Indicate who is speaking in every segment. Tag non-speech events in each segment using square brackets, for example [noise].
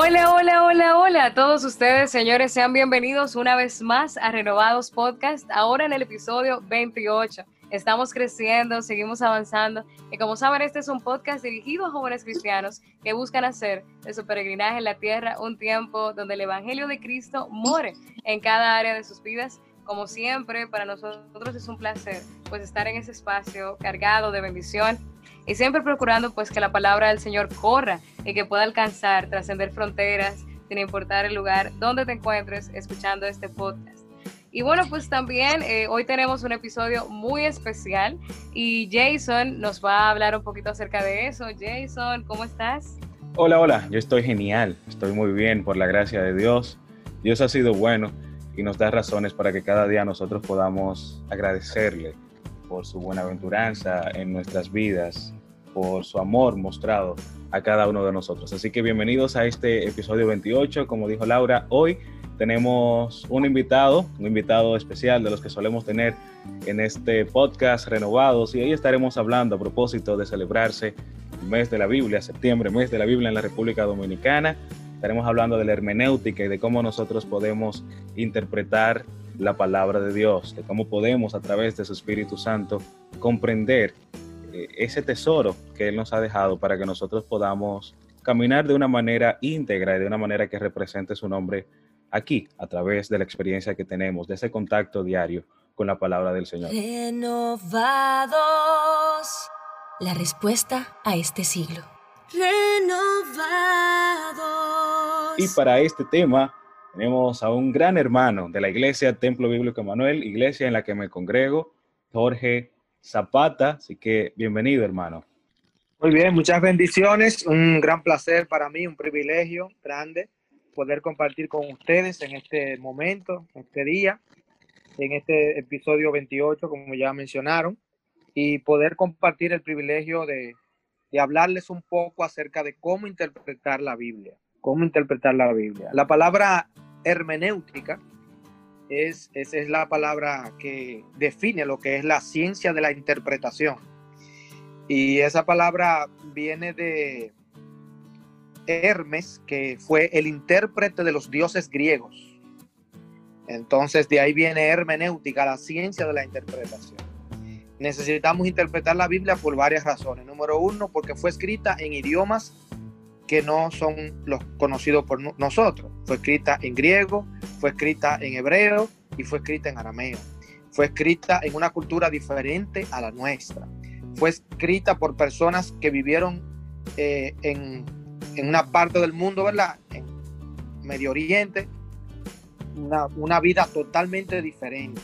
Speaker 1: Hola, hola, hola, hola a todos ustedes, señores, sean bienvenidos una vez más a Renovados Podcast, ahora en el episodio 28. Estamos creciendo, seguimos avanzando y como saben, este es un podcast dirigido a jóvenes cristianos que buscan hacer de su peregrinaje en la tierra un tiempo donde el Evangelio de Cristo more en cada área de sus vidas. Como siempre, para nosotros es un placer pues estar en ese espacio cargado de bendición y siempre procurando pues que la palabra del Señor corra y que pueda alcanzar, trascender fronteras, sin importar el lugar donde te encuentres escuchando este podcast. Y bueno, pues también eh, hoy tenemos un episodio muy especial y Jason nos va a hablar un poquito acerca de eso. Jason, ¿cómo estás?
Speaker 2: Hola, hola, yo estoy genial, estoy muy bien por la gracia de Dios. Dios ha sido bueno y nos da razones para que cada día nosotros podamos agradecerle por su buenaventuranza en nuestras vidas, por su amor mostrado a cada uno de nosotros. Así que bienvenidos a este episodio 28. Como dijo Laura, hoy tenemos un invitado, un invitado especial de los que solemos tener en este podcast Renovados y hoy estaremos hablando a propósito de celebrarse el mes de la Biblia, septiembre, mes de la Biblia en la República Dominicana. Estaremos hablando de la hermenéutica y de cómo nosotros podemos interpretar la palabra de Dios, de cómo podemos a través de su Espíritu Santo comprender ese tesoro que Él nos ha dejado para que nosotros podamos caminar de una manera íntegra y de una manera que represente su nombre aquí, a través de la experiencia que tenemos, de ese contacto diario con la palabra del Señor.
Speaker 3: Renovados. La respuesta a este siglo. Renovados.
Speaker 2: Y para este tema tenemos a un gran hermano de la iglesia Templo Bíblico Emanuel, iglesia en la que me congrego, Jorge Zapata. Así que bienvenido, hermano.
Speaker 4: Muy bien, muchas bendiciones. Un gran placer para mí, un privilegio grande poder compartir con ustedes en este momento, en este día, en este episodio 28, como ya mencionaron, y poder compartir el privilegio de hablarles un poco acerca de cómo interpretar la Biblia. Cómo interpretar la Biblia. La palabra hermenéutica es, esa es la palabra que define lo que es la ciencia de la interpretación. Y esa palabra viene de Hermes, que fue el intérprete de los dioses griegos. Entonces de ahí viene hermenéutica, la ciencia de la interpretación. Necesitamos interpretar la Biblia por varias razones. Número uno, porque fue escrita en idiomas que no son los conocidos por nosotros. Fue escrita en griego, fue escrita en hebreo y fue escrita en arameo. Fue escrita en una cultura diferente a la nuestra. Fue escrita por personas que vivieron eh, en, en, una parte del mundo, ¿verdad? En Medio Oriente, una, una vida totalmente diferente.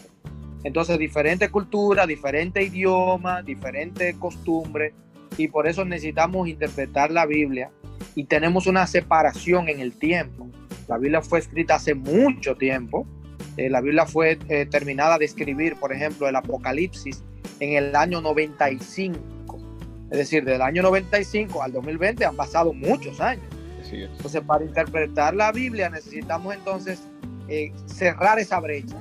Speaker 4: Entonces, diferente cultura, diferente idioma, diferente costumbre, y por eso necesitamos interpretar la Biblia y tenemos una separación en el tiempo. La Biblia fue escrita hace mucho tiempo. Eh, la Biblia fue eh, terminada de escribir, por ejemplo, el Apocalipsis en el año 95. Es decir, del año 95 al 2020 han pasado muchos años. Entonces, para interpretar la Biblia necesitamos entonces eh, cerrar esa brecha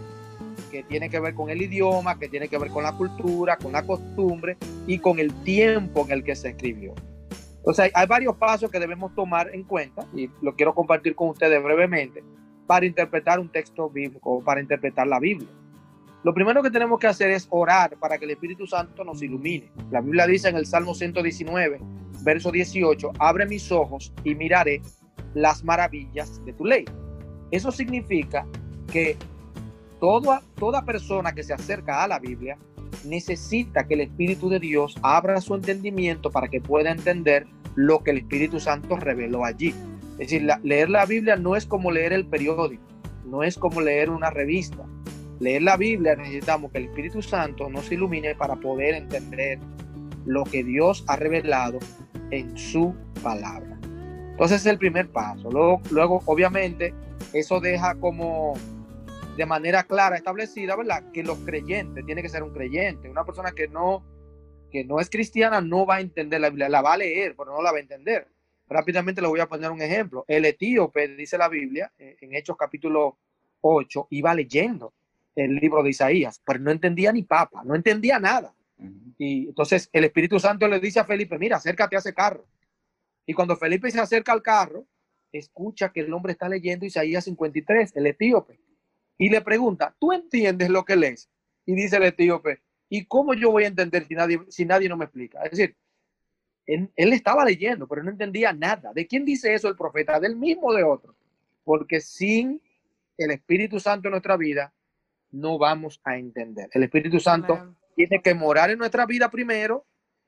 Speaker 4: que tiene que ver con el idioma, que tiene que ver con la cultura, con la costumbre y con el tiempo en el que se escribió. Entonces, hay, varios pasos que debemos tomar en cuenta y lo quiero compartir con ustedes brevemente para interpretar un texto bíblico o para interpretar la Biblia. Lo primero que tenemos que hacer es orar para que el Espíritu Santo nos ilumine. La Biblia dice en el Salmo 119, verso 18, abre mis ojos y miraré las maravillas de tu ley. Eso significa que toda, toda persona que se acerca a la Biblia necesita que el Espíritu de Dios abra su entendimiento para que pueda entender lo que el Espíritu Santo reveló allí. Es decir, leer la Biblia no es como leer el periódico, no es como leer una revista. Leer la Biblia necesitamos que el Espíritu Santo nos ilumine para poder entender lo que Dios ha revelado en su palabra. Entonces es el primer paso. Luego, luego obviamente, eso deja como de manera clara establecida, ¿verdad? Que los creyentes, tiene que ser un creyente, una persona que no, que no es cristiana no va a entender la Biblia, la va a leer, pero no la va a entender. Rápidamente le voy a poner un ejemplo. El etíope, dice la Biblia, eh, en Hechos capítulo 8, iba leyendo el libro de Isaías, pero no entendía ni papa, no entendía nada. Y entonces el Espíritu Santo le dice a Felipe, mira, acércate a ese carro. Y cuando Felipe se acerca al carro, escucha que el hombre está leyendo Isaías 53, el etíope, y le pregunta, ¿tú entiendes lo que lees? Y dice el etíope, ¿y cómo yo voy a entender si nadie, si nadie no me explica? Es decir, él, él, estaba leyendo, pero no entendía nada. ¿De quién dice eso el profeta? Del mismo de otro. Porque sin el Espíritu Santo en nuestra vida, no vamos a entender. El Espíritu Santo tiene que morar en nuestra vida primero,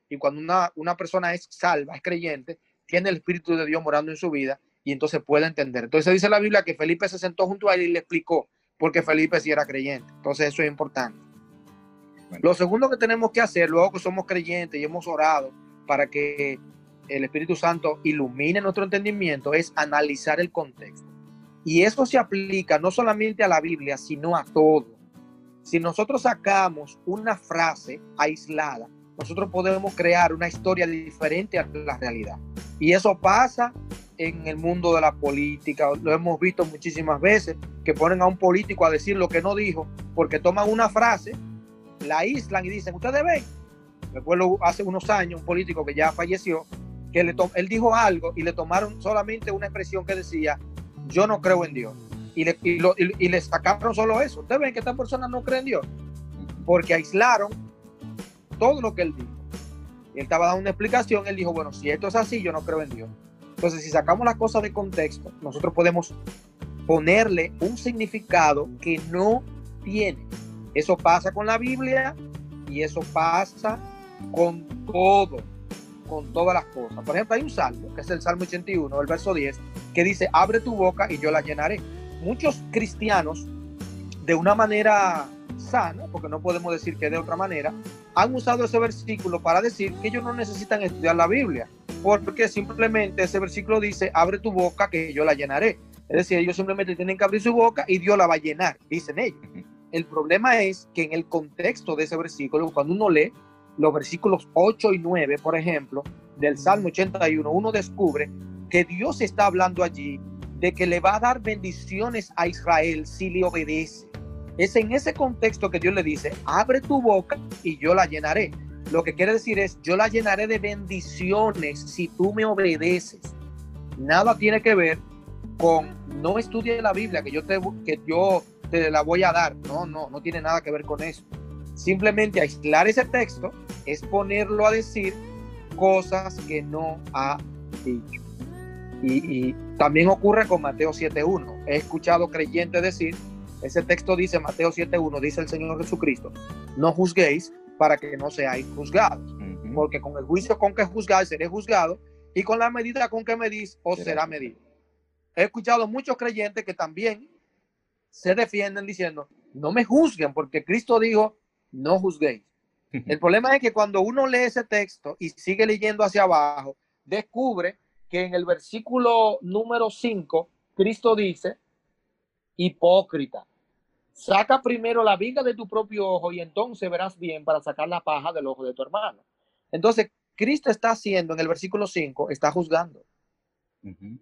Speaker 4: y cuando una, una persona es salva, es creyente, tiene el Espíritu de Dios morando en su vida, y entonces puede entender. Entonces dice la Biblia que Felipe se sentó junto a él y le explicó, porque Felipe sí era creyente. Entonces eso es importante. Bueno. Lo segundo que tenemos que hacer, luego que somos creyentes y hemos orado para que el Espíritu Santo ilumine nuestro entendimiento, es analizar el contexto. Y eso se aplica no solamente a la Biblia, sino a todo. Si nosotros sacamos una frase aislada, nosotros podemos crear una historia diferente a la realidad. Y eso pasa en el mundo de la política. Lo hemos visto muchísimas veces, que ponen a un político a decir lo que no dijo, porque toman una frase, la aíslan y dicen, ustedes ven. Recuerdo hace unos años un político que ya falleció, que le él dijo algo y le tomaron solamente una expresión que decía, yo no creo en Dios. Y le, y, lo, y, y le sacaron solo eso. Ustedes ven que esta persona no cree en Dios, porque aislaron todo lo que él dijo. Él estaba dando una explicación, él dijo, bueno, si esto es así, yo no creo en Dios. Entonces, si sacamos las cosas de contexto, nosotros podemos ponerle un significado que no tiene. Eso pasa con la Biblia y eso pasa con todo, con todas las cosas. Por ejemplo, hay un salmo, que es el Salmo 81, el verso 10, que dice, abre tu boca y yo la llenaré. Muchos cristianos, de una manera sana, porque no podemos decir que de otra manera, han usado ese versículo para decir que ellos no necesitan estudiar la Biblia, porque simplemente ese versículo dice, abre tu boca que yo la llenaré. Es decir, ellos simplemente tienen que abrir su boca y Dios la va a llenar, dicen ellos. El problema es que en el contexto de ese versículo, cuando uno lee los versículos 8 y 9, por ejemplo, del Salmo 81, uno descubre que Dios está hablando allí de que le va a dar bendiciones a Israel si le obedece. Es en ese contexto que Dios le dice, abre tu boca y yo la llenaré. Lo que quiere decir es, yo la llenaré de bendiciones si tú me obedeces. Nada tiene que ver con no estudie la Biblia, que yo te, que yo te la voy a dar. No, no, no tiene nada que ver con eso. Simplemente aislar ese texto es ponerlo a decir cosas que no ha dicho. Y, y también ocurre con Mateo 7.1. He escuchado creyentes decir, ese texto dice, Mateo 7.1, dice el Señor Jesucristo, no juzguéis para que no seáis juzgados. Uh -huh. Porque con el juicio con que juzgáis seré juzgado y con la medida con que medís os será medido. He escuchado muchos creyentes que también se defienden diciendo, no me juzguen porque Cristo dijo, no juzguéis. [laughs] El problema es que cuando uno lee ese texto y sigue leyendo hacia abajo, descubre que en el versículo número 5, Cristo dice, hipócrita, saca primero la viga de tu propio ojo y entonces verás bien para sacar la paja del ojo de tu hermano. Entonces, Cristo está haciendo en el versículo 5, está juzgando. Uh -huh.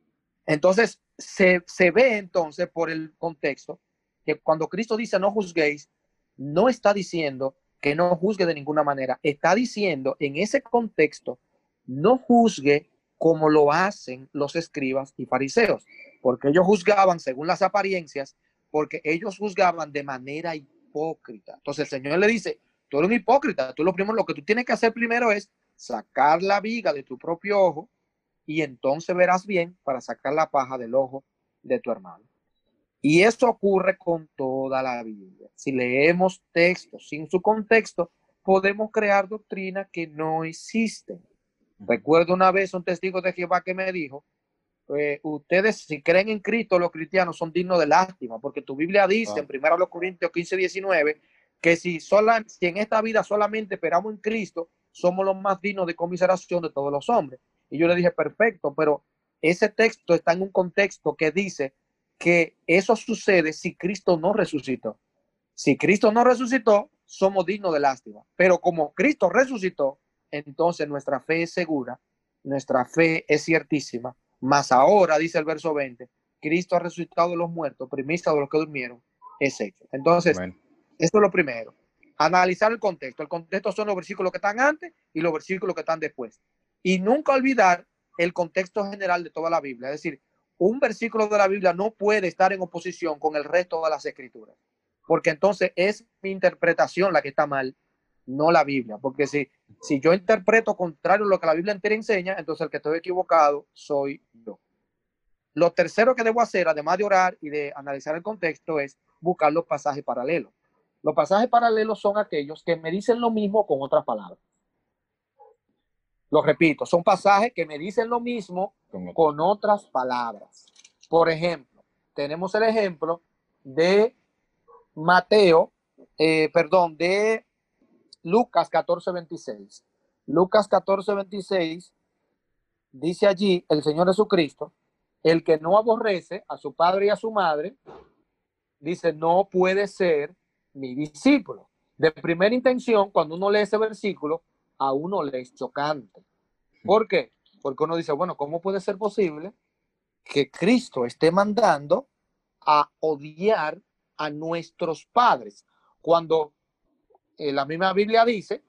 Speaker 4: Entonces, se, se ve entonces por el contexto que cuando Cristo dice no juzguéis, no está diciendo que no juzgue de ninguna manera. Está diciendo en ese contexto, no juzgue como lo hacen los escribas y fariseos, porque ellos juzgaban según las apariencias, porque ellos juzgaban de manera hipócrita. Entonces el Señor le dice, tú eres un hipócrita, tú lo primero, lo que tú tienes que hacer primero es sacar la viga de tu propio ojo y entonces verás bien para sacar la paja del ojo de tu hermano. Y esto ocurre con toda la Biblia. Si leemos textos sin su contexto, podemos crear doctrinas que no existen. Recuerdo una vez un testigo de Jehová que me dijo, eh, ustedes si creen en Cristo, los cristianos son dignos de lástima, porque tu Biblia dice oh. en 1 Corintios 15, 19, que si, sola, si en esta vida solamente esperamos en Cristo, somos los más dignos de conmiseración de todos los hombres. Y yo le dije, perfecto, pero ese texto está en un contexto que dice que eso sucede si Cristo no resucitó. Si Cristo no resucitó, somos dignos de lástima. Pero como Cristo resucitó, entonces nuestra fe es segura, nuestra fe es ciertísima. Más ahora, dice el verso 20, Cristo ha resucitado de los muertos, primicia de los que durmieron, es hecho. Entonces,
Speaker 2: Bueno,
Speaker 4: esto es lo primero. Analizar el contexto. El contexto son los versículos que están antes y los versículos que están después. Y nunca olvidar el contexto general de toda la Biblia. Es decir, un versículo de la Biblia no puede estar en oposición con el resto de las escrituras. Porque entonces es mi interpretación la que está mal, no la Biblia. Porque si, si yo interpreto contrario a lo que la Biblia entera enseña, entonces el que estoy equivocado soy yo. Lo tercero que debo hacer, además de orar y de analizar el contexto, es buscar los pasajes paralelos. Los pasajes paralelos son aquellos que me dicen lo mismo con otras palabras. Lo repito, son pasajes que me dicen lo mismo
Speaker 2: con
Speaker 4: otras palabras. Por ejemplo, tenemos el ejemplo de Mateo, eh, perdón, de Lucas 14, 26. Lucas 14, 26 dice allí el Señor Jesucristo, el que no aborrece a su padre y a su madre, dice, no puede ser mi discípulo. De primera intención, cuando uno lee ese versículo, a uno le es chocante. ¿Por qué? Porque uno dice, bueno, ¿cómo puede ser posible que Cristo esté mandando a odiar a nuestros padres? Cuando eh, la misma Biblia dice,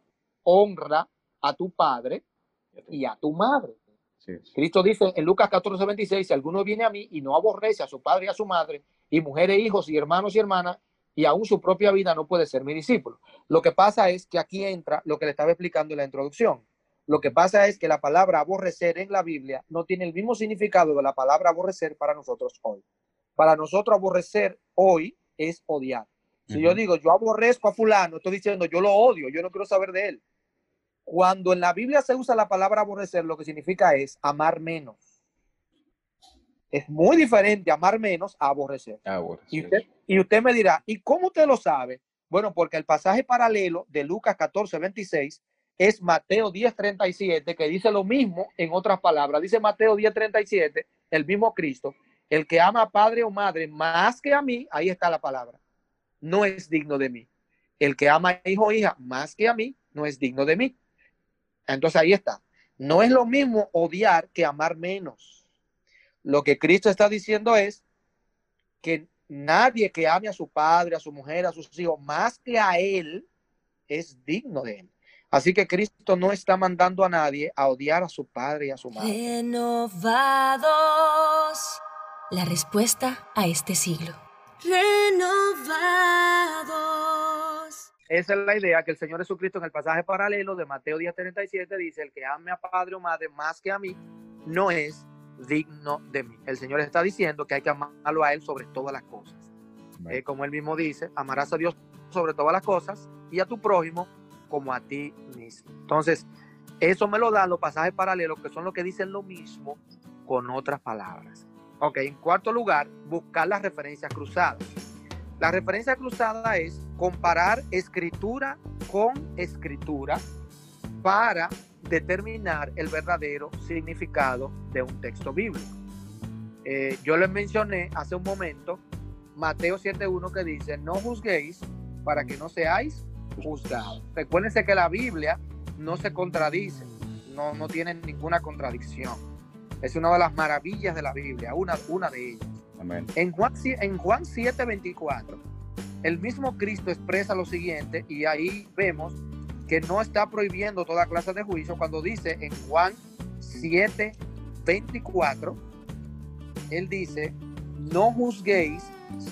Speaker 4: honra a tu padre y a tu madre.
Speaker 2: Sí, sí.
Speaker 4: Cristo dice en Lucas 14, 26, si alguno viene a mí y no aborrece a su padre y a su madre, y mujeres, hijos y hermanos y hermanas, y aún su propia vida no puede ser mi discípulo. Lo que pasa es que aquí entra lo que le estaba explicando en la introducción. Lo que pasa es que la palabra aborrecer en la Biblia no tiene el mismo significado de la palabra aborrecer para nosotros hoy. Para nosotros aborrecer hoy es odiar. Si yo digo yo aborrezco a fulano, estoy diciendo yo lo odio, yo no quiero saber de él. Cuando en la Biblia se usa la palabra aborrecer, lo que significa es amar menos. Es muy diferente amar menos a aborrecer.
Speaker 2: Bueno,
Speaker 4: Y usted, y usted me dirá, ¿y cómo usted lo sabe? Bueno, porque el pasaje paralelo de Lucas 14, 26 es Mateo 10, 37, que dice lo mismo en otras palabras. Dice Mateo 10, 37, el mismo Cristo, el que ama a padre o madre más que a mí, ahí está la palabra, no es digno de mí. El que ama a hijo o hija más que a mí, no es digno de mí. Entonces ahí está. No es lo mismo odiar que amar menos. Lo que Cristo está diciendo es que nadie que ame a su padre, a su mujer, a sus hijos, más que a él, es digno de él. Así que Cristo no está mandando a nadie a odiar a su padre y a su madre.
Speaker 3: La respuesta a este siglo. Renovados.
Speaker 4: Esa es la idea que el Señor Jesucristo en el pasaje paralelo de Mateo 10:37 dice, el que ame a padre o madre más que a mí, no es digno de mí. El Señor está diciendo que hay que amarlo a Él sobre todas las cosas. Eh, como Él mismo dice, amarás a Dios sobre todas las cosas y a tu prójimo como a ti mismo. Entonces, eso me lo dan los pasajes paralelos que son los que dicen lo mismo con otras palabras. Ok, en cuarto lugar, buscar las referencias cruzadas. La referencia cruzada es comparar escritura con escritura para determinar el verdadero significado de un texto bíblico. Eh, yo les mencioné hace un momento Mateo 7.1 que dice, no juzguéis para que no seáis juzgados. Recuérdense que la Biblia no se contradice, no, no tiene ninguna contradicción. Es una de las maravillas de la Biblia, una, una de ellas.
Speaker 2: amén.
Speaker 4: En Juan, en Juan 7:24, el mismo Cristo expresa lo siguiente y ahí vemos que no está prohibiendo toda clase de juicio cuando dice en Juan 7:24, él dice, no juzguéis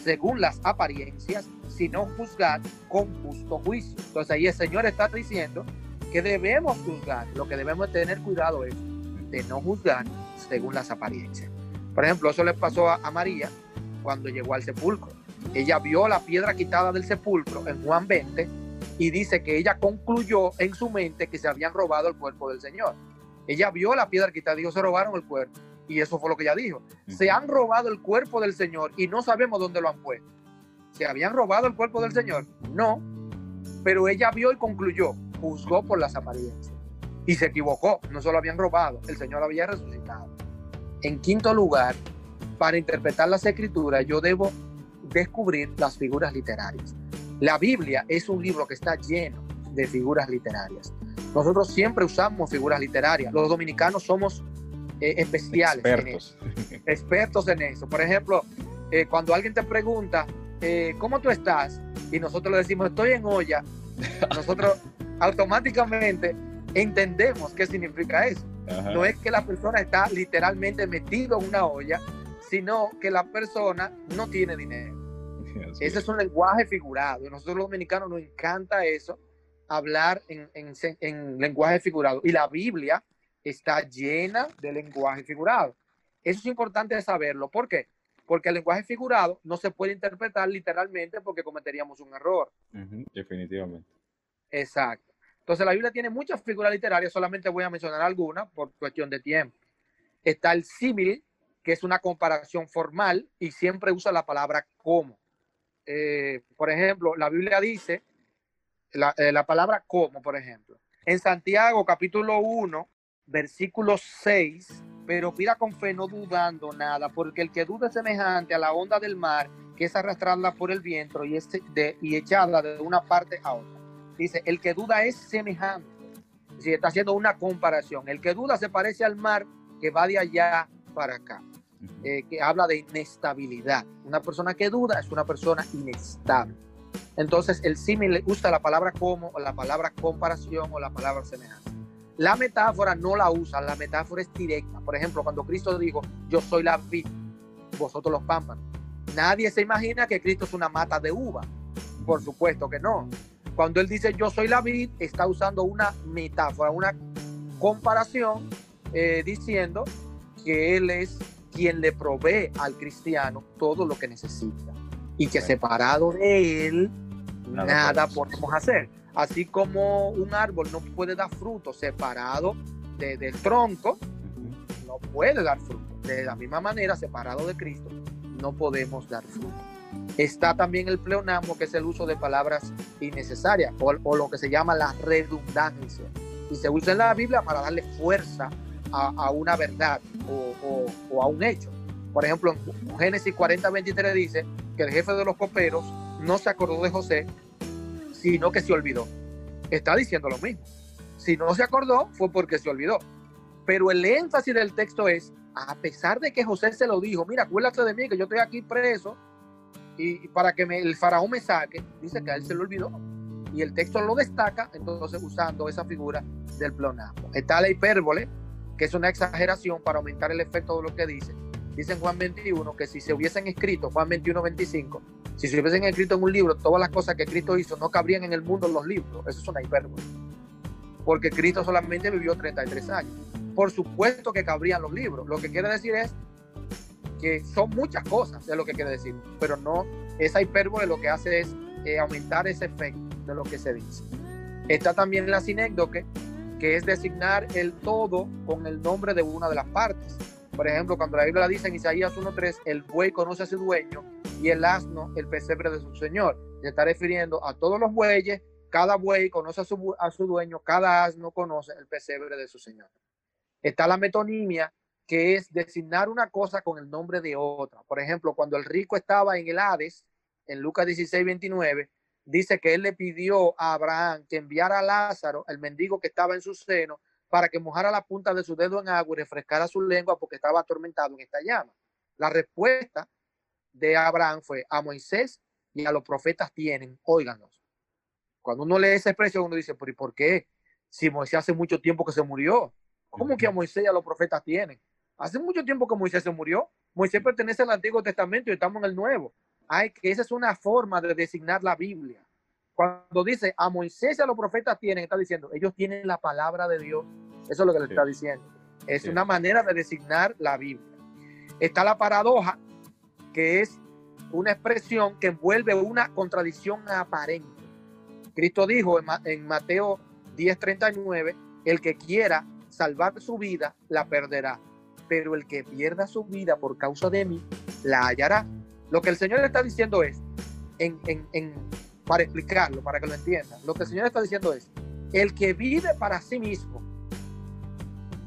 Speaker 4: según las apariencias, sino juzgad con justo juicio. Entonces ahí el Señor está diciendo que debemos juzgar, lo que debemos tener cuidado es de no juzgar según las apariencias. Por ejemplo, eso le pasó a, a María cuando llegó al sepulcro. Ella vio la piedra quitada del sepulcro en Juan 20 y dice que ella concluyó en su mente que se habían robado el cuerpo del Señor. Ella vio la piedra quitada y dijo, se robaron el cuerpo. Y eso fue lo que ella dijo. Se han robado el cuerpo del Señor y no sabemos dónde lo han puesto. ¿Se habían robado el cuerpo del Señor? No. Pero ella vio y concluyó, juzgó por las apariencias. Y se equivocó, no solo habían robado, el Señor había resucitado. En quinto lugar, para interpretar las escrituras, yo debo descubrir las figuras literarias. La Biblia es un libro que está lleno de figuras literarias. Nosotros siempre usamos figuras literarias. Los dominicanos somos eh, especiales.
Speaker 2: Expertos.
Speaker 4: En eso, expertos en eso. Por ejemplo, eh, cuando alguien te pregunta, eh, ¿cómo tú estás? Y nosotros le decimos, estoy en olla. Nosotros automáticamente entendemos qué significa eso.
Speaker 2: Ajá.
Speaker 4: No es que la persona está literalmente metido en una olla, sino que la persona no tiene dinero. Ese es un lenguaje figurado. Nosotros los dominicanos nos encanta eso, hablar en, en- en lenguaje figurado. Y la Biblia está llena de lenguaje figurado. Eso es importante saberlo. ¿Por qué? Porque el lenguaje figurado no se puede interpretar literalmente porque cometeríamos un error.
Speaker 2: Definitivamente.
Speaker 4: Exacto. Entonces la Biblia tiene muchas figuras literarias, solamente voy a mencionar algunas por cuestión de tiempo. Está el símil, que es una comparación formal y siempre usa la palabra como. Eh, por ejemplo, la Biblia dice la, eh, la palabra como, por ejemplo. En Santiago capítulo 1, versículo 6, pero pida con fe no dudando nada, porque el que duda es semejante a la onda del mar, que es arrastrarla por el viento y, es de, y echarla de una parte a otra. Dice, el que duda es semejante. Si está haciendo una comparación. El que duda se parece al mar que va de allá para acá, eh, que habla de inestabilidad. Una persona que duda es una persona inestable. Entonces, el símil usa la palabra como, o la palabra comparación, o la palabra semejante. La metáfora no la usa, la metáfora es directa. Por ejemplo, cuando Cristo dijo, yo soy la vid, vosotros los pámpanos. Nadie se imagina que Cristo es una mata de uva. Por supuesto que no. Cuando él dice yo soy la vid, está usando una metáfora, una comparación, eh, diciendo que él es quien le provee al cristiano todo lo que necesita. Y que separado de él,
Speaker 2: Nada
Speaker 4: nada,
Speaker 2: podemos
Speaker 4: hacer. Así como un árbol no puede dar fruto separado de- del tronco, no puede dar fruto. De la misma manera, separado de Cristo, no podemos dar fruto. Está también el pleonasmo, que es el uso de palabras innecesarias, o, lo que se llama la redundancia. Y se usa en la Biblia para darle fuerza a, una verdad o, o- o a un hecho. Por ejemplo, en Génesis 40, 23 dice que el jefe de los coperos no se acordó de José, sino que se olvidó. Está diciendo lo mismo. Si no se acordó, fue porque se olvidó. Pero el énfasis del texto es, a pesar de que José se lo dijo, mira, acuérdate de mí, que yo estoy aquí preso, y para que el faraón me saque, dice que a él se lo olvidó. Y el texto lo destaca, entonces usando esa figura del pleonasmo. Está la hipérbole, que es una exageración para aumentar el efecto de lo que dice. Dice en Juan 21 que si se hubiesen escrito, Juan 21, 25, si se hubiesen escrito en un libro todas las cosas que Cristo hizo, no cabrían en el mundo los libros. Eso es una hipérbole. Porque Cristo solamente vivió 33 años. Por supuesto que cabrían los libros. Lo que quiere decir es que son muchas cosas, es lo que quiere decir. Pero no, esa hipérbole lo que hace es eh, aumentar ese efecto de lo que se dice. Está también la sinécdoque, que es designar el todo con el nombre de una de las partes. Por ejemplo, cuando la Biblia dice en Isaías 1.3, el buey conoce a su dueño y el asno el pesebre de su señor. Se está refiriendo a todos los bueyes, cada buey conoce a su, a su dueño, cada asno conoce el pesebre de su señor. Está la metonimia, que es designar una cosa con el nombre de otra. Por ejemplo, cuando el rico estaba en el Hades, en Lucas 16, 29, dice que él le pidió a Abraham que enviara a Lázaro, el mendigo que estaba en su seno, para que mojara la punta de su dedo en agua y refrescara su lengua porque estaba atormentado en esta llama. La respuesta de Abraham fue a Moisés y a los profetas tienen, óiganlos. Cuando uno lee esa expresión, uno dice, pero ¿y por qué? Si Moisés hace mucho tiempo que se murió, ¿cómo que a Moisés y a los profetas tienen? Hace mucho tiempo que Moisés se murió. Moisés pertenece al Antiguo Testamento y estamos en el Nuevo. Ay, que esa es una forma de designar la Biblia. Cuando dice a Moisés y a los profetas tienen, está diciendo, ellos tienen la palabra de Dios. Eso es lo que le
Speaker 2: Sí.
Speaker 4: está diciendo. Es
Speaker 2: Sí.
Speaker 4: una manera de designar la Biblia. Está la paradoja, que es una expresión que envuelve una contradicción aparente. Cristo dijo en Mateo 10:39, el que quiera salvar su vida, la perderá, pero el que pierda su vida por causa de mí, la hallará. Lo que el Señor está diciendo es, para explicarlo, para que lo entiendan, lo que el Señor está diciendo es, el que vive para sí mismo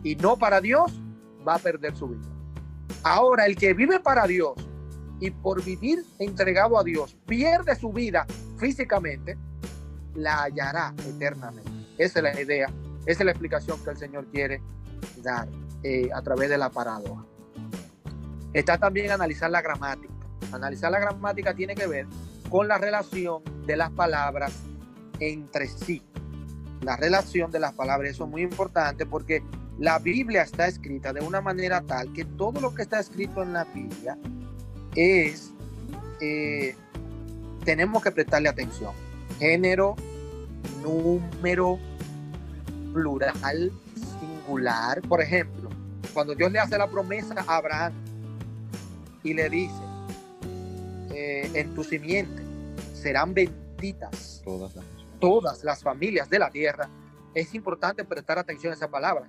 Speaker 4: y no para Dios, va a perder su vida. Ahora, el que vive para Dios y por vivir entregado a Dios pierde su vida físicamente, la hallará eternamente. Esa es la idea, esa es la explicación que el Señor quiere dar eh, a través de la paradoja. Está también analizar la gramática. Analizar la gramática tiene que ver con la relación de las palabras entre sí. La relación de las palabras, eso es muy importante porque la Biblia está escrita de una manera tal que todo lo que está escrito en la Biblia es, eh, tenemos que prestarle atención. Género, número, plural, singular. Por ejemplo, cuando Dios le hace la promesa a Abraham y le dice, eh, en tu simiente serán benditas
Speaker 2: Todas las
Speaker 4: todas las familias de la tierra, es importante prestar atención a esa palabra.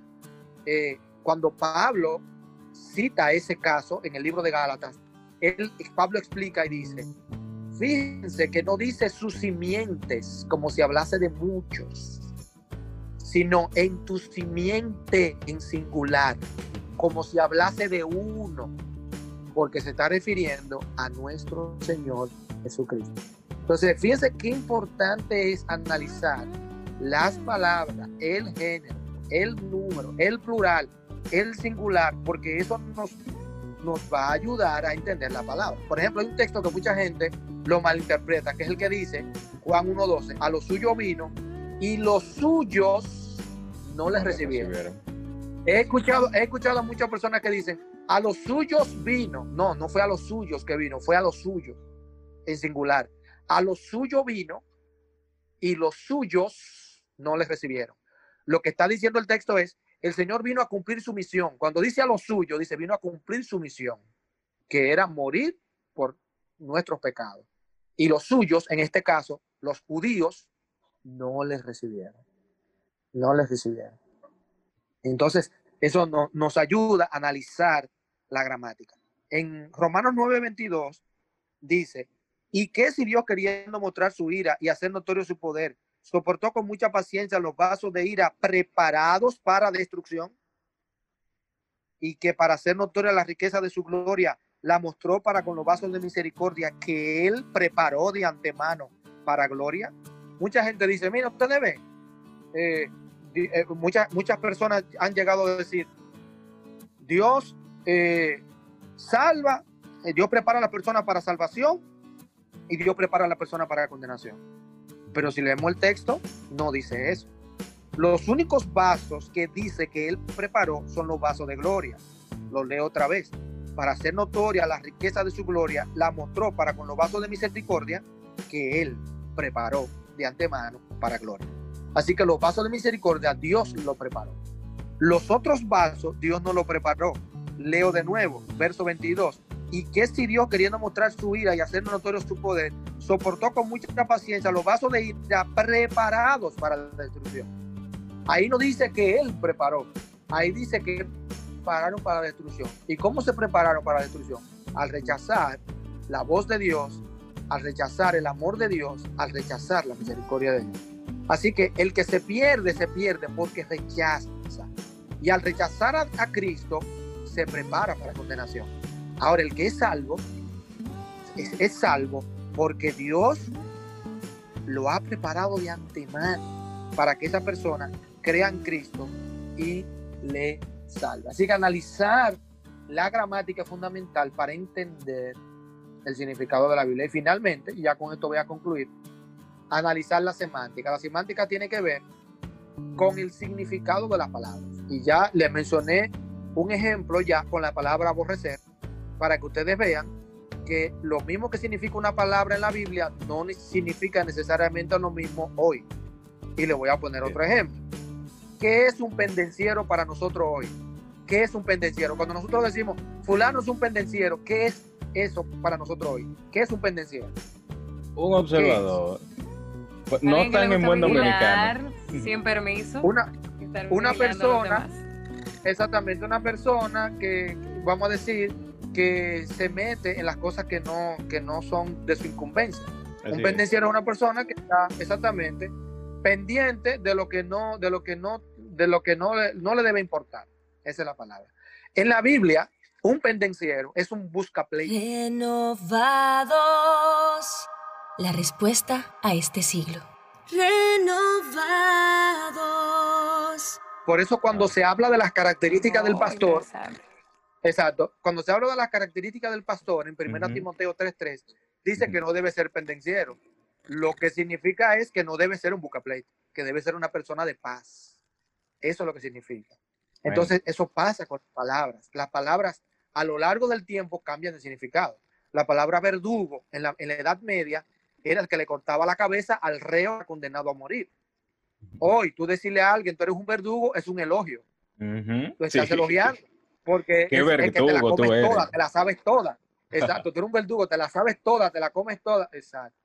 Speaker 4: Eh, cuando Pablo cita ese caso en el libro de Gálatas, él, Pablo explica y dice, fíjense que no dice sus simientes como si hablase de muchos, sino en tu simiente en singular, como si hablase de uno, porque se está refiriendo a nuestro Señor Jesucristo. Entonces, fíjense qué importante es analizar las palabras, el género, el número, el plural, el singular, porque eso nos, va a ayudar a entender la palabra. Por ejemplo, hay un texto que mucha gente lo malinterpreta, que es el que dice, Juan 1.12, a los suyos vino y los suyos no les recibieron. He escuchado, he escuchado a muchas personas que dicen, a los suyos vino. No, no fue a los suyos que vino, fue a los suyos, en singular a los suyos vino y los suyos no les recibieron. Lo que está diciendo el texto es, el Señor vino a cumplir su misión. Cuando dice a los suyos, dice, vino a cumplir su misión, que era morir por nuestros pecados. Y los suyos, en este caso, los judíos, no les recibieron. No les recibieron. Entonces, eso no, nos ayuda a analizar la gramática. En Romanos 9:22 dice, ¿Y qué si Dios queriendo mostrar su ira y hacer notorio su poder? Soportó con mucha paciencia los vasos de ira preparados para destrucción y que para hacer notoria la riqueza de su gloria la mostró para con los vasos de misericordia que él preparó de antemano para gloria. Mucha gente dice, mira, ustedes ven, eh, eh, muchas, muchas personas han llegado a decir, Dios eh, salva, Dios prepara a la persona para salvación y Dios prepara a la persona para condenación. Pero si leemos el texto, no dice eso. Los únicos vasos que dice que Él preparó son los vasos de gloria. Lo leo otra vez. Para hacer notoria la riqueza de su gloria, la mostró para con los vasos de misericordia que Él preparó de antemano para gloria. Así que los vasos de misericordia Dios lo preparó. Los otros vasos Dios no lo preparó. Leo de nuevo, verso 22 y que si Dios, queriendo mostrar su ira y hacer notorio su poder, soportó con mucha paciencia los vasos de ira preparados para la destrucción. Ahí no dice que Él preparó, ahí dice que prepararon para la destrucción. ¿Y cómo se prepararon para la destrucción? Al rechazar la voz de Dios, al rechazar el amor de Dios, al rechazar la misericordia de Dios. Así que el que se pierde, se pierde porque rechaza. Y al rechazar a, Cristo, se prepara para condenación. Ahora, el que es salvo, es, salvo porque Dios lo ha preparado de antemano para que esa persona crea en Cristo y le salve. Así que analizar la gramática fundamental para entender el significado de la Biblia. Y finalmente, y ya con esto voy a concluir, analizar la semántica. La semántica tiene que ver con el significado de las palabras. Y ya les mencioné un ejemplo ya con la palabra aborrecer, para que ustedes vean que lo mismo que significa una palabra en la Biblia no significa necesariamente lo mismo hoy. Y le voy a poner otro ejemplo. ¿Qué es un pendenciero para nosotros hoy? ¿Qué es un pendenciero? Cuando nosotros decimos, fulano es un pendenciero, ¿qué es eso para nosotros hoy? ¿Qué es un pendenciero?
Speaker 2: Un observador. Pues, no están en buen dominicano.
Speaker 1: Sin permiso.
Speaker 4: Una, una persona, exactamente, una persona que, vamos a decir, que se mete en las cosas que no, que no son de su incumbencia. un pendenciero es una persona que está exactamente pendiente de lo que no, de lo que no, de lo que no, no le debe importar. Esa es la palabra. En la Biblia, Un pendenciero es un buscaplay.
Speaker 3: Renovados. La respuesta a este siglo. Renovados.
Speaker 4: Por eso cuando se habla de las características del pastor, exacto, cuando se habla de las características del pastor en 1
Speaker 2: Ujú.
Speaker 4: Timoteo 3.3, dice que no debe ser pendenciero. Lo que significa es que no debe ser un buscapleito, que debe ser una persona de paz. Eso es lo que significa. Entonces, eso pasa con las palabras. Las palabras a lo largo del tiempo cambian de significado. La palabra verdugo en la, en la Edad Media era el que le cortaba la cabeza al reo condenado a morir. Hoy, tú decirle a alguien, tú eres un verdugo, es un elogio.
Speaker 2: Ujú.
Speaker 4: Tú estás
Speaker 2: Sí.
Speaker 4: elogiando. Porque
Speaker 2: Qué
Speaker 4: es, es que te la comes toda, te la sabes toda. Exacto, tú eres un verdugo, te la sabes toda, te la comes toda. Exacto.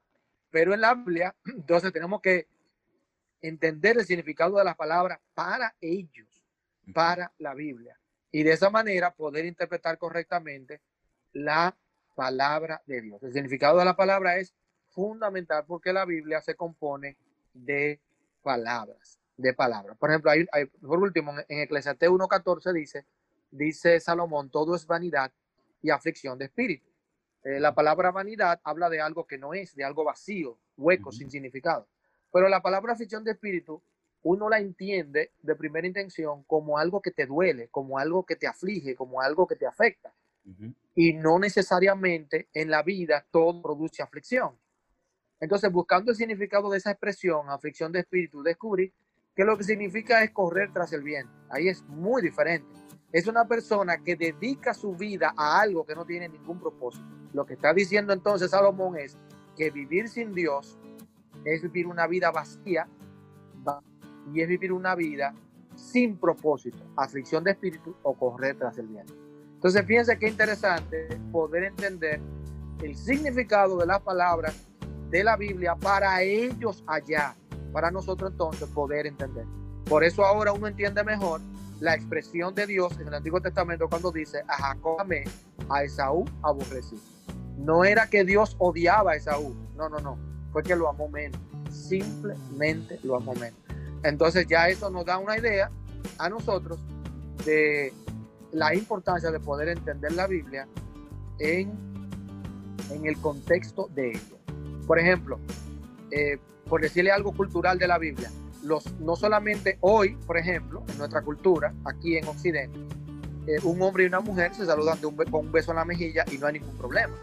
Speaker 4: Pero en la Biblia, [clears throat] entonces tenemos que entender el significado de las palabras para ellos para la Biblia y de esa manera poder interpretar correctamente la palabra de Dios. El significado de la palabra es fundamental porque la Biblia se compone de palabras, de palabras. Por ejemplo, hay, hay- por último, en, Eclesiastés 1.14 dice, dice Salomón, todo es vanidad y aflicción de espíritu. Eh, la palabra vanidad habla de algo que no es, de algo vacío, hueco, sin significado. Pero la palabra aflicción de espíritu uno la entiende de primera intención como algo que te duele, como algo que te aflige, como algo que te afecta. Y no necesariamente en la vida todo produce aflicción. Entonces, buscando el significado de esa expresión, aflicción de espíritu, descubrí que lo que significa es correr tras el bien. Ahí es muy diferente. Es una persona que dedica su vida a algo que no tiene ningún propósito. Lo que está diciendo entonces Salomón es que vivir sin Dios es vivir una vida vacía va- y es vivir una vida sin propósito, aflicción de espíritu o correr tras el bien. Entonces, fíjense qué interesante poder entender el significado de las palabras de la Biblia para ellos allá, para nosotros entonces poder entender. Por eso ahora uno entiende mejor la expresión de Dios en el Antiguo Testamento cuando dice, a Jacob amé, a Esaú aborrecí. No era que Dios odiaba a Esaú, no, no, no, fue que lo amó menos, simplemente lo amó menos. Entonces ya eso nos da una idea a nosotros de la importancia de poder entender la Biblia en, en el contexto de ella. Por ejemplo, eh, por decirle algo cultural de la Biblia, los, no solamente hoy, por ejemplo, en nuestra cultura, aquí en Occidente, eh, un hombre y una mujer se saludan de un con un beso en la mejilla y no hay ningún problema.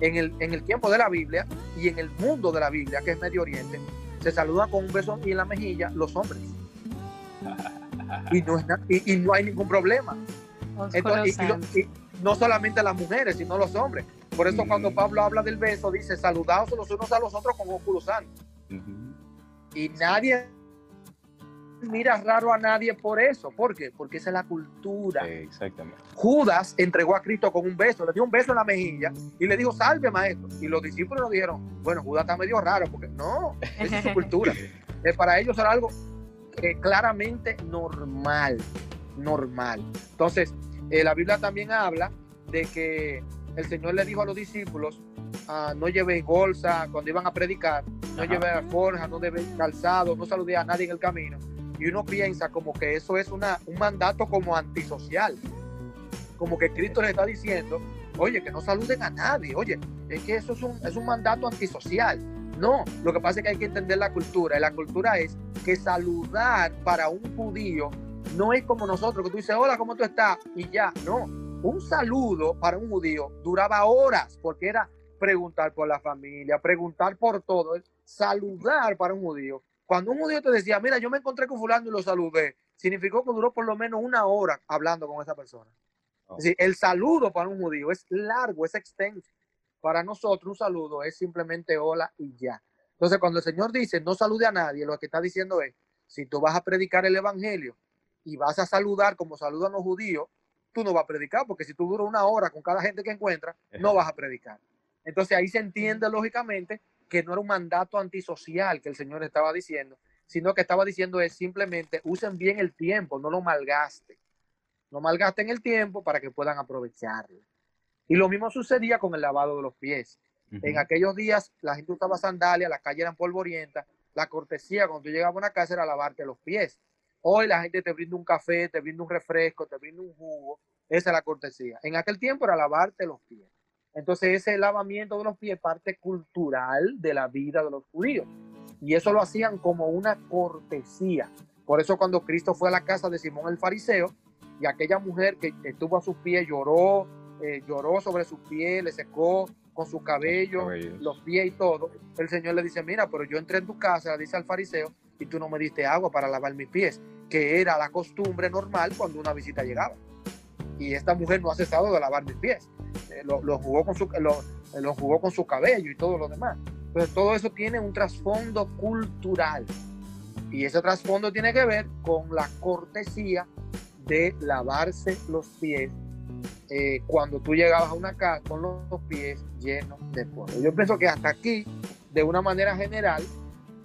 Speaker 4: En el, en el tiempo de la Biblia y en el mundo de la Biblia, que es Medio Oriente, se saludan con un beso en la mejilla los hombres. Y no, es y, y no hay ningún problema. Entonces, y- y lo- y no solamente las mujeres, sino los hombres. Por eso
Speaker 2: Mm.
Speaker 4: cuando Pablo habla del beso, dice, saludaos los unos a los otros con óculos santos.
Speaker 2: Ujú.
Speaker 4: Y nadie mira raro a nadie por eso. ¿Por qué? Porque esa es la cultura.
Speaker 2: Exactamente.
Speaker 4: Judas entregó a Cristo con un beso, le dio un beso en la mejilla y le dijo, salve maestro. Y los discípulos nos dijeron, bueno, Judas está medio raro, porque no, esa es su cultura. [laughs] Eh, para ellos era algo eh, claramente normal, normal. Entonces, eh, la Biblia también habla de que el Señor le dijo a los discípulos, ah, no llevéis bolsa cuando iban a predicar, no llevéis forja, no llevéis calzado, no saludéis a nadie en el camino. Y uno piensa como que eso es una, un mandato como antisocial, como que Cristo le está diciendo, oye, que no saluden a nadie, oye, es que eso es un, es un mandato antisocial. No, lo que pasa es que hay que entender la cultura. Y la cultura es que saludar para un judío no es como nosotros, que tú dices, hola, ¿cómo tú estás? Y ya, no. Un saludo para un judío duraba horas porque era preguntar por la familia, preguntar por todo, saludar para un judío. Cuando un judío te decía, mira, yo me encontré con fulano y lo saludé, significó que duró por lo menos una hora hablando con esa persona.
Speaker 2: Oh.
Speaker 4: Es decir, el saludo para un judío es largo, es extenso. Para nosotros un saludo es simplemente hola y ya. Entonces, cuando el Señor dice no salude a nadie, lo que está diciendo es, si tú vas a predicar el Evangelio y vas a saludar como saludan los judíos, tú no vas a predicar, porque si tú duras una hora con cada gente que encuentras, no vas a predicar. Entonces ahí se entiende lógicamente que no era un mandato antisocial que el Señor estaba diciendo, sino que estaba diciendo es simplemente usen bien el tiempo, no lo malgasten. No malgasten el tiempo para que puedan aprovecharlo. Y lo mismo sucedía con el lavado de los pies. En aquellos días la gente usaba sandalias, las calles eran polvorientas, la cortesía cuando tú llegabas a una casa era lavarte los pies. Hoy la gente te brinda un café, te brinda un refresco, te brinda un jugo Esa es la cortesía. En aquel tiempo era lavarte los pies. Entonces ese lavamiento de los pies es parte cultural de la vida de los judíos. Y eso lo hacían como una cortesía. Por eso cuando Cristo fue a la casa de Simón el fariseo y aquella mujer que estuvo a sus pies lloró, eh, lloró sobre sus pies, le secó con su cabello, los pies y todo, el Señor le dice, mira, pero yo entré en tu casa, dice al fariseo, y tú no me diste agua para lavar mis pies, que era la costumbre normal cuando una visita llegaba. Y esta mujer no ha cesado de lavar mis pies. Eh, lo, jugó con su, lo, jugó con su cabello y todo lo demás. Entonces todo eso tiene un trasfondo cultural. Y ese trasfondo tiene que ver con la cortesía de lavarse los pies eh, cuando tú llegabas a una casa con los pies llenos de polvo. Yo pienso que hasta aquí, de una manera general,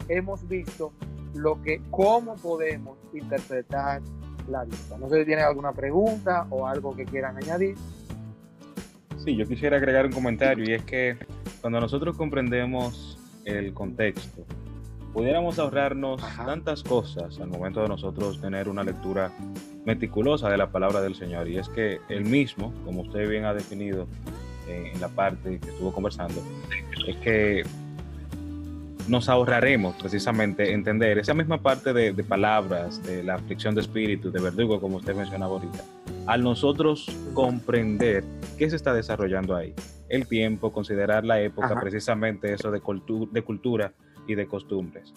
Speaker 4: hemos visto lo que, cómo podemos interpretar la vista. No sé si tienen alguna pregunta o algo que quieran añadir.
Speaker 2: Sí, yo quisiera agregar un comentario y es que cuando nosotros comprendemos el contexto, pudiéramos ahorrarnos tantas cosas al momento de nosotros tener una lectura meticulosa de la palabra del Señor. Y es que él mismo, como usted bien ha definido eh, en la parte que estuvo conversando, es que nos ahorraremos precisamente entender esa misma parte de, de, palabras, de la aflicción de espíritu, de verdugo, como usted mencionaba ahorita, al nosotros comprender qué se está desarrollando ahí, el tiempo, considerar la época, precisamente eso de, de cultura y de costumbres.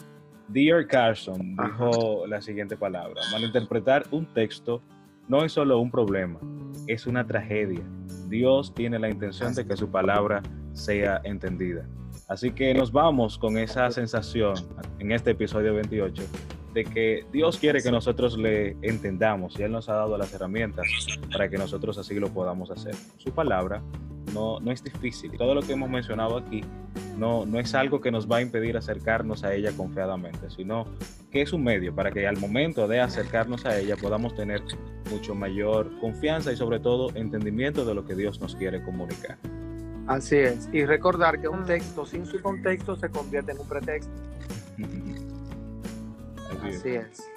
Speaker 2: Dear Carson dijo la siguiente palabra, malinterpretar un texto no es solo un problema, es una tragedia. Dios tiene la intención de que su palabra sea entendida. Así que nos vamos con esa sensación en este episodio 28 de que Dios quiere que nosotros le entendamos y Él nos ha dado las herramientas para que nosotros así lo podamos hacer. Su palabra no, no es difícil. Todo lo que hemos mencionado aquí no, no es algo que nos va a impedir acercarnos a ella confiadamente, sino que es un medio para que al momento de acercarnos a ella podamos tener mucho mayor confianza y sobre todo entendimiento de lo que Dios nos quiere comunicar.
Speaker 4: Así es. Y recordar que un texto sin su contexto se convierte en un pretexto.
Speaker 1: Así, es.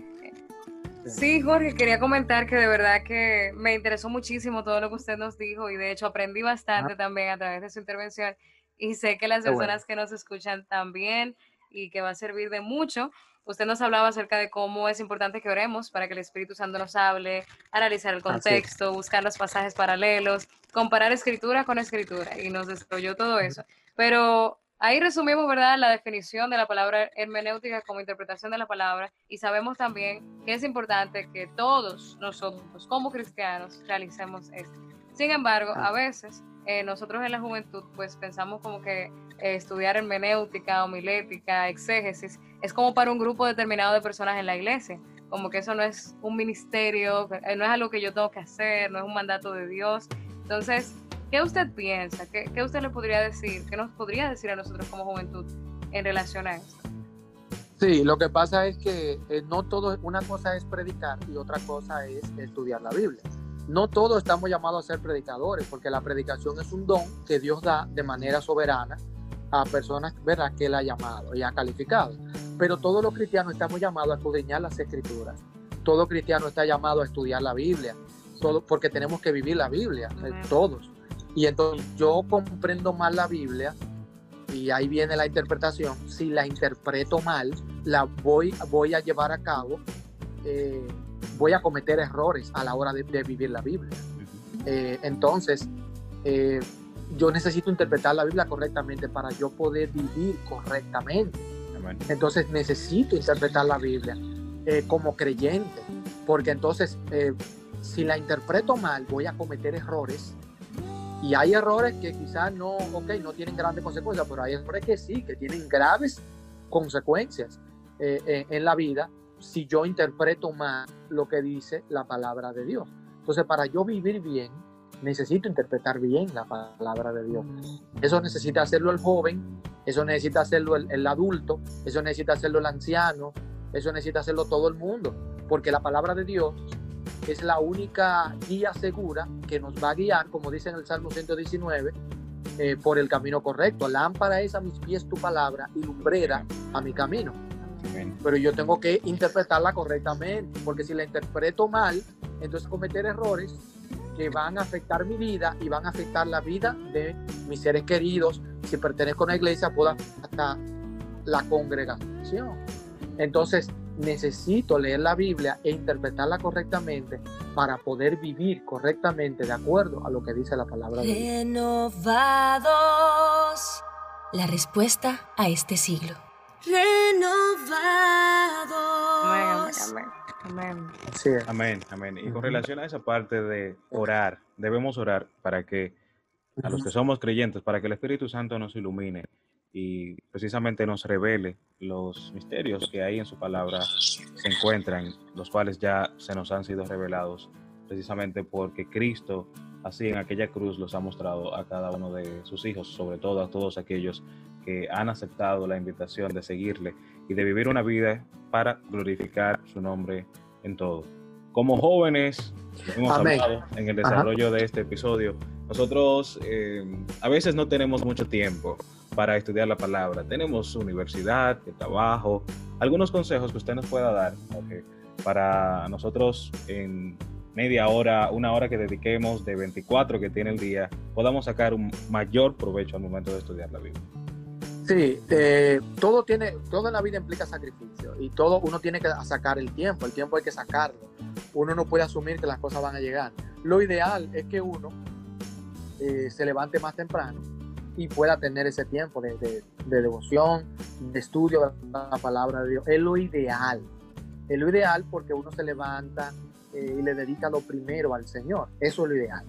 Speaker 1: Sí, Jorge, quería comentar que de verdad que me interesó muchísimo todo lo que usted nos dijo y de hecho aprendí bastante también a través de su intervención y sé que las personas que nos escuchan también y que va a servir de mucho. Usted nos hablaba acerca de cómo es importante que oremos para que el Espíritu Santo nos hable, analizar el contexto, buscar los pasajes paralelos, comparar escritura con escritura y nos desarrolló todo eso. Pero ahí resumimos, ¿verdad?, la definición de la palabra hermenéutica como interpretación de la palabra y sabemos también que es importante que todos nosotros como cristianos realicemos esto. Sin embargo, a veces eh, nosotros en la juventud pues pensamos como que eh, estudiar hermenéutica, homilética, exégesis, es como para un grupo determinado de personas en la iglesia, como que eso no es un ministerio, eh, no es algo que yo tengo que hacer, no es un mandato de Dios. Entonces, ¿qué usted piensa? ¿Qué, usted le podría decir? ¿Qué nos podría decir a nosotros como juventud en relación a esto?
Speaker 4: Sí, lo que pasa es que no todo, una cosa es predicar y otra cosa es estudiar la Biblia no todos estamos llamados a ser predicadores, porque la predicación es un don que Dios da de manera soberana a personas ¿verdad? que Él ha llamado y ha calificado. Pero todos los cristianos estamos llamados a escudriñar las escrituras. Todo cristiano está llamado a estudiar la Biblia, todo, porque tenemos que vivir la Biblia, eh, todos. Y entonces yo comprendo mal la Biblia y ahí viene la interpretación. Si la interpreto mal, la voy, voy a llevar a cabo. Eh, voy a cometer errores a la hora de, vivir la Biblia. Eh, entonces, eh, yo necesito interpretar la Biblia correctamente para yo poder vivir correctamente. Entonces, necesito interpretar la Biblia eh, como creyente, porque entonces, si la interpreto mal, voy a cometer errores. Y hay errores que quizás no, ok, no tienen grandes consecuencias, pero hay errores que sí, que tienen graves consecuencias en la vida si yo interpreto mal lo que dice la palabra de Dios. Entonces, para yo vivir bien, necesito interpretar bien la palabra de Dios. Eso necesita hacerlo el joven, eso necesita hacerlo el, adulto, eso necesita hacerlo el anciano, eso necesita hacerlo todo el mundo, porque la palabra de Dios es la única guía segura que nos va a guiar, como dice en el Salmo 119, eh, por el camino correcto. Lámpara es a mis pies tu palabra y lumbrera a mi camino. Pero yo tengo que interpretarla correctamente, porque si la interpreto mal, entonces cometer errores que van a afectar mi vida y van a afectar la vida de mis seres queridos. Si pertenezco a una iglesia, pueda hasta la congregación. Entonces, necesito leer la Biblia e interpretarla correctamente para poder vivir correctamente de acuerdo a lo que dice la palabra de Dios.
Speaker 3: Renovados. La respuesta a este siglo. Renovados.
Speaker 1: Amén, amén, amén.
Speaker 4: Es.
Speaker 2: Amén, amén. Y con relación a esa parte de orar, debemos orar para que a los que somos creyentes, para que el Espíritu Santo nos ilumine y precisamente nos revele los misterios que ahí en su palabra se encuentran, los cuales ya se nos han sido revelados, precisamente porque Cristo así en aquella cruz los ha mostrado a cada uno de sus hijos, sobre todo a todos aquellos que han aceptado la invitación de seguirle y de vivir una vida para glorificar su nombre en todo. Como jóvenes, hemos
Speaker 4: Amén.
Speaker 2: hablado en el
Speaker 4: Ajá.
Speaker 2: desarrollo de este episodio, nosotros eh, a veces no tenemos mucho tiempo para estudiar la palabra. Tenemos universidad, trabajo, algunos consejos que usted nos pueda dar para nosotros en media hora, una hora que dediquemos de 24 que tiene el día, podamos sacar un mayor provecho al momento de estudiar la Biblia.
Speaker 4: Sí, eh, todo tiene, todo la vida implica sacrificio y todo uno tiene que sacar el tiempo, el tiempo hay que sacarlo. Uno no puede asumir que las cosas van a llegar. Lo ideal es que uno eh, se levante más temprano y pueda tener ese tiempo de, de- de devoción, de estudio de la palabra de Dios. Es lo ideal. Es lo ideal porque uno se levanta eh, y le dedica lo primero al Señor. Eso es lo ideal.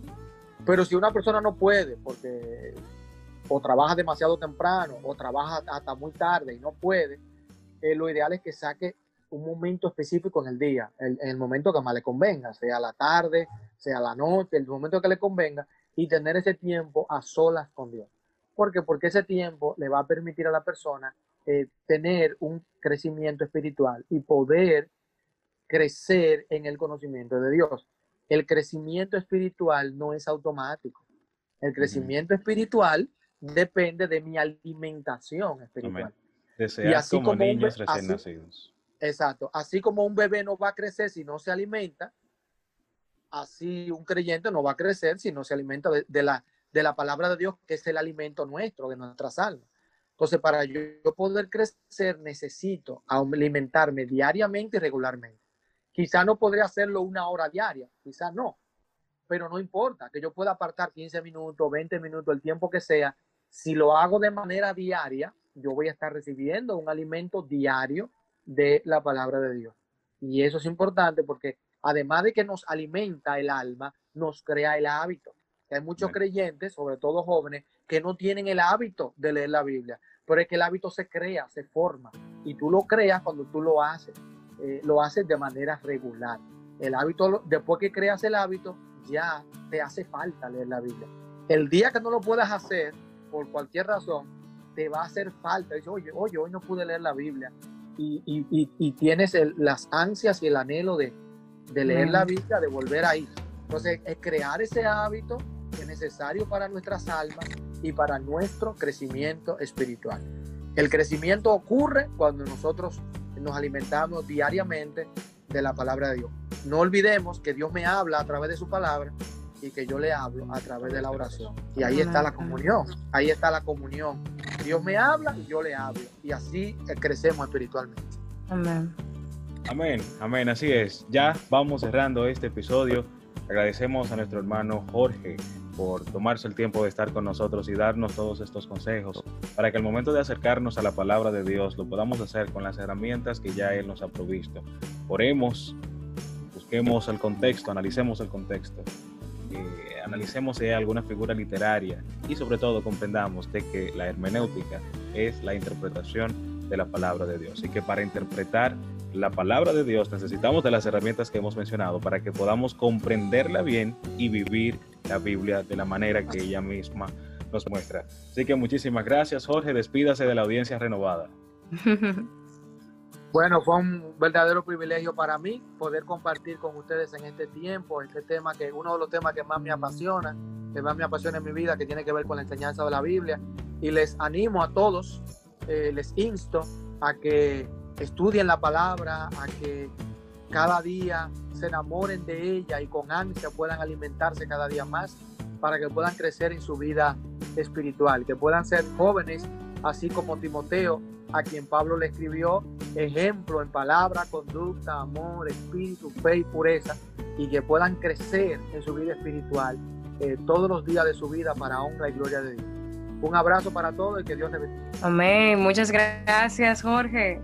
Speaker 4: Pero si una persona no puede porque o trabaja demasiado temprano o trabaja hasta muy tarde y no puede, eh, lo ideal es que saque un momento específico en el día, el- el momento que más le convenga, sea la tarde, sea la noche, el momento que le convenga, y tener ese tiempo a solas con Dios. ¿Por qué? Porque ese tiempo le va a permitir a la persona eh, tener un crecimiento espiritual y poder crecer en el conocimiento de Dios. El crecimiento espiritual no es automático. El crecimiento espiritual depende de mi alimentación espiritual.
Speaker 2: Desear
Speaker 4: así
Speaker 2: como,
Speaker 4: como
Speaker 2: niños recién
Speaker 4: así-
Speaker 2: nacidos.
Speaker 4: Exacto. Así como un bebé no va a crecer si no se alimenta, así un creyente no va a crecer si no se alimenta de, de la, de la palabra de Dios, que es el alimento nuestro, de nuestras almas. Entonces, para yo poder crecer, necesito alimentarme diariamente y regularmente. Quizá no podría hacerlo una hora diaria, quizá no, pero no importa, que yo pueda apartar 15 minutos, 20 minutos, el tiempo que sea. Si lo hago de manera diaria, yo voy a estar recibiendo un alimento diario de la palabra de Dios. Y eso es importante porque además de que nos alimenta el alma, nos crea el hábito. Que hay muchos
Speaker 2: Amén.
Speaker 4: creyentes, sobre todo jóvenes, que no tienen el hábito de leer la Biblia, pero es que el hábito se crea, se forma, y tú lo creas cuando tú lo haces, eh, lo haces de manera regular. El hábito, después que creas el hábito, ya te hace falta leer la Biblia. El día que no lo puedas hacer, por cualquier razón, te va a hacer falta. Dices, oye, oye, hoy no pude leer la Biblia. Y, y- y- y tienes el- las ansias y el anhelo de, de leer
Speaker 1: Amén.
Speaker 4: la Biblia, de volver ahí. Entonces, es crear ese hábito necesario para nuestras almas y para nuestro crecimiento espiritual. El crecimiento ocurre cuando nosotros nos alimentamos diariamente de la palabra de Dios. No olvidemos que Dios me habla a través de su palabra y que yo le hablo a través de la oración. Y ahí está la comunión, ahí está la comunión. Dios me habla y yo le hablo. Y así eh, crecemos espiritualmente.
Speaker 1: Amén.
Speaker 2: Amén, amén, así es. Ya vamos cerrando este episodio. Agradecemos a nuestro hermano Jorge por tomarse el tiempo de estar con nosotros y darnos todos estos consejos para que al momento de acercarnos a la palabra de Dios lo podamos hacer con las herramientas que ya Él nos ha provisto. Oremos, busquemos el contexto, analicemos el contexto, eh, analicemos si hay alguna figura literaria y sobre todo comprendamos de que la hermenéutica es la interpretación de la palabra de Dios y que para interpretar la palabra de Dios necesitamos de las herramientas que hemos mencionado para que podamos comprenderla bien y vivir la Biblia de la manera que ella misma nos muestra. Así que muchísimas gracias, Jorge. Despídase de la audiencia renovada. [laughs]
Speaker 4: Bueno, fue un verdadero privilegio para mí poder compartir con ustedes en este tiempo este tema que uno de los temas que más me apasiona, que más me apasiona en mi vida, que tiene que ver con la enseñanza de la Biblia. Y les animo a todos, eh, les insto a que estudien la palabra, a que cada día se enamoren de ella y con ansia puedan alimentarse cada día más para que puedan crecer en su vida espiritual, que puedan ser jóvenes, así como Timoteo, a quien Pablo le escribió, ejemplo en palabra, conducta, amor, espíritu, fe y pureza, y que puedan crecer en su vida espiritual eh, todos los días de su vida para honra y gloria de Dios. Un abrazo para todos y que Dios les bendiga.
Speaker 1: Amén. Muchas gracias, Jorge.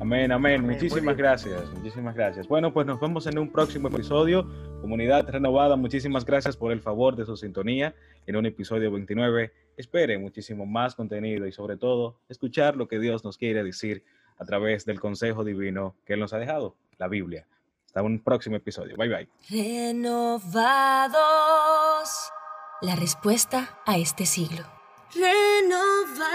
Speaker 2: Amén, amén. Muchísimas gracias, muchísimas gracias. Bueno, pues nos vemos en un próximo episodio. Comunidad renovada, muchísimas gracias por el favor de su sintonía en un episodio 29. Espere muchísimo más contenido y sobre todo escuchar lo que Dios nos quiere decir a través del consejo divino que Él nos ha dejado, la Biblia. Hasta un próximo episodio. Bye bye.
Speaker 3: Renovados. La respuesta a este siglo. Renovados.